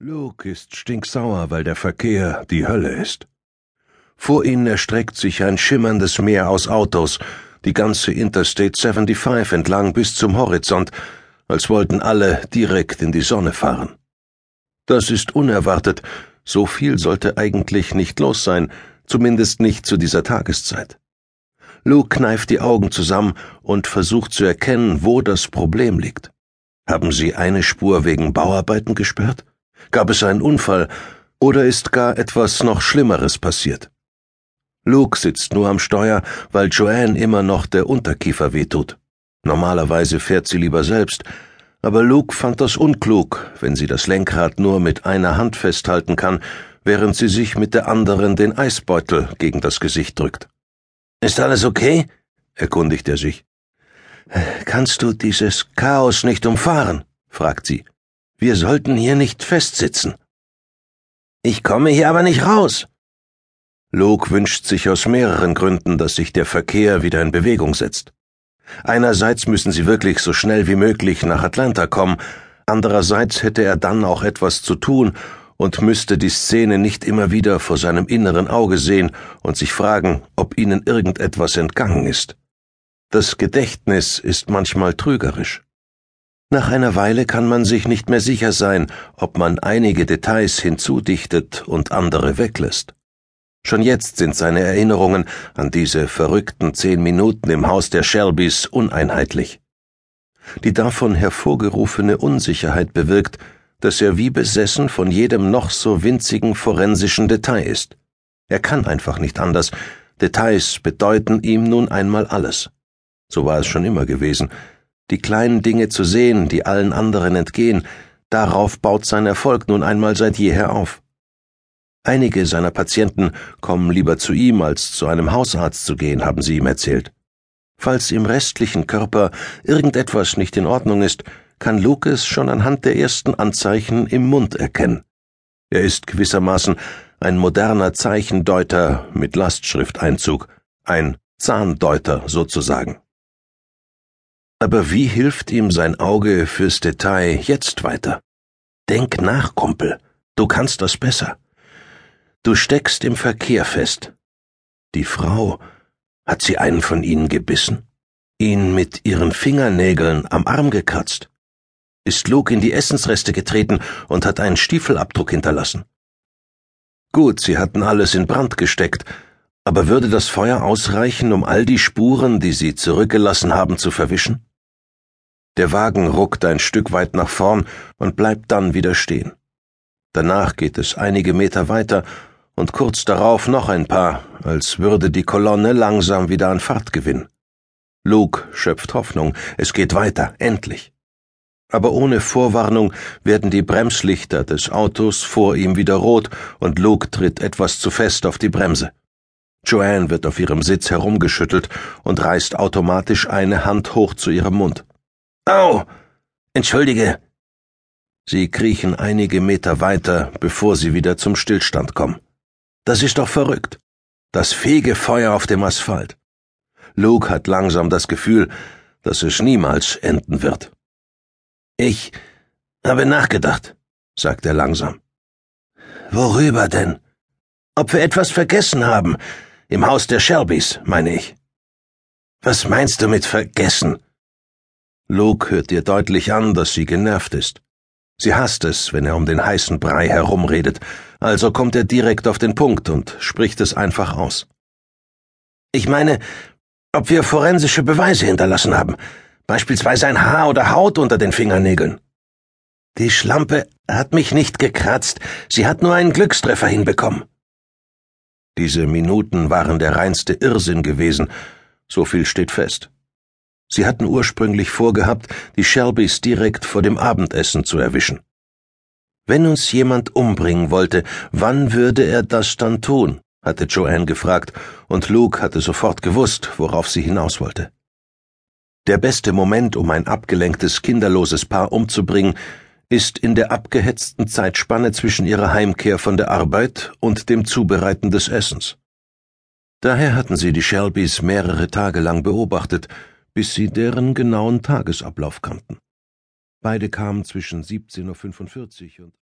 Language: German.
Luke ist stinksauer, weil der Verkehr die Hölle ist. Vor ihnen erstreckt sich ein schimmerndes Meer aus Autos, die ganze Interstate 75 entlang bis zum Horizont, als wollten alle direkt in die Sonne fahren. Das ist unerwartet, so viel sollte eigentlich nicht los sein, zumindest nicht zu dieser Tageszeit. Luke kneift die Augen zusammen und versucht zu erkennen, wo das Problem liegt. Haben Sie eine Spur wegen Bauarbeiten gesperrt? Gab es einen Unfall oder ist gar etwas noch Schlimmeres passiert? Luke sitzt nur am Steuer, weil Joanne immer noch der Unterkiefer wehtut. Normalerweise fährt sie lieber selbst, aber Luke fand das unklug, wenn sie das Lenkrad nur mit einer Hand festhalten kann, während sie sich mit der anderen den Eisbeutel gegen das Gesicht drückt. Ist alles okay? erkundigt er sich. Kannst du dieses Chaos nicht umfahren? fragt sie. Wir sollten hier nicht festsitzen. Ich komme hier aber nicht raus. Luke wünscht sich aus mehreren Gründen, dass sich der Verkehr wieder in Bewegung setzt. Einerseits müssen sie wirklich so schnell wie möglich nach Atlanta kommen, andererseits hätte er dann auch etwas zu tun und müsste die Szene nicht immer wieder vor seinem inneren Auge sehen und sich fragen, ob ihnen irgendetwas entgangen ist. Das Gedächtnis ist manchmal trügerisch. Nach einer Weile kann man sich nicht mehr sicher sein, ob man einige Details hinzudichtet und andere weglässt. Schon jetzt sind seine Erinnerungen an diese verrückten zehn Minuten im Haus der Shelbys uneinheitlich. Die davon hervorgerufene Unsicherheit bewirkt, dass er wie besessen von jedem noch so winzigen forensischen Detail ist. Er kann einfach nicht anders. Details bedeuten ihm nun einmal alles. So war es schon immer gewesen, die kleinen Dinge zu sehen, die allen anderen entgehen, darauf baut sein Erfolg nun einmal seit jeher auf. Einige seiner Patienten kommen lieber zu ihm, als zu einem Hausarzt zu gehen, haben sie ihm erzählt. Falls im restlichen Körper irgendetwas nicht in Ordnung ist, kann Lucas schon anhand der ersten Anzeichen im Mund erkennen. Er ist gewissermaßen ein moderner Zeichendeuter mit Lastschrifteinzug, ein Zahndeuter sozusagen. Aber wie hilft ihm sein Auge fürs Detail jetzt weiter? Denk nach, Kumpel. Du kannst das besser. Du steckst im Verkehr fest. Die Frau, hat sie einen von ihnen gebissen? Ihn mit ihren Fingernägeln am Arm gekratzt? Ist Luke in die Essensreste getreten und hat einen Stiefelabdruck hinterlassen? Gut, sie hatten alles in Brand gesteckt, aber würde das Feuer ausreichen, um all die Spuren, die sie zurückgelassen haben, zu verwischen? Der Wagen ruckt ein Stück weit nach vorn und bleibt dann wieder stehen. Danach geht es einige Meter weiter und kurz darauf noch ein paar, als würde die Kolonne langsam wieder an Fahrt gewinnen. Luke schöpft Hoffnung, es geht weiter, endlich. Aber ohne Vorwarnung werden die Bremslichter des Autos vor ihm wieder rot und Luke tritt etwas zu fest auf die Bremse. Joanne wird auf ihrem Sitz herumgeschüttelt und reißt automatisch eine Hand hoch zu ihrem Mund. Au! Entschuldige. Sie kriechen einige Meter weiter, bevor sie wieder zum Stillstand kommen. Das ist doch verrückt. Das Fegefeuer auf dem Asphalt. Luke hat langsam das Gefühl, dass es niemals enden wird. Ich habe nachgedacht, sagt er langsam. Worüber denn? Ob wir etwas vergessen haben. Im Haus der Shelbys, meine ich. Was meinst du mit vergessen? Luke hört ihr deutlich an, dass sie genervt ist. Sie hasst es, wenn er um den heißen Brei herumredet, also kommt er direkt auf den Punkt und spricht es einfach aus. Ich meine, ob wir forensische Beweise hinterlassen haben, beispielsweise ein Haar oder Haut unter den Fingernägeln. Die Schlampe hat mich nicht gekratzt, sie hat nur einen Glückstreffer hinbekommen. Diese Minuten waren der reinste Irrsinn gewesen, so viel steht fest. Sie hatten ursprünglich vorgehabt, die Shelbys direkt vor dem Abendessen zu erwischen. Wenn uns jemand umbringen wollte, wann würde er das dann tun? hatte Joanne gefragt, und Luke hatte sofort gewusst, worauf sie hinaus wollte. Der beste Moment, um ein abgelenktes, kinderloses Paar umzubringen, ist in der abgehetzten Zeitspanne zwischen ihrer Heimkehr von der Arbeit und dem Zubereiten des Essens. Daher hatten sie die Shelbys mehrere Tage lang beobachtet, bis sie deren genauen Tagesablauf kannten. Beide kamen zwischen 17.45 Uhr und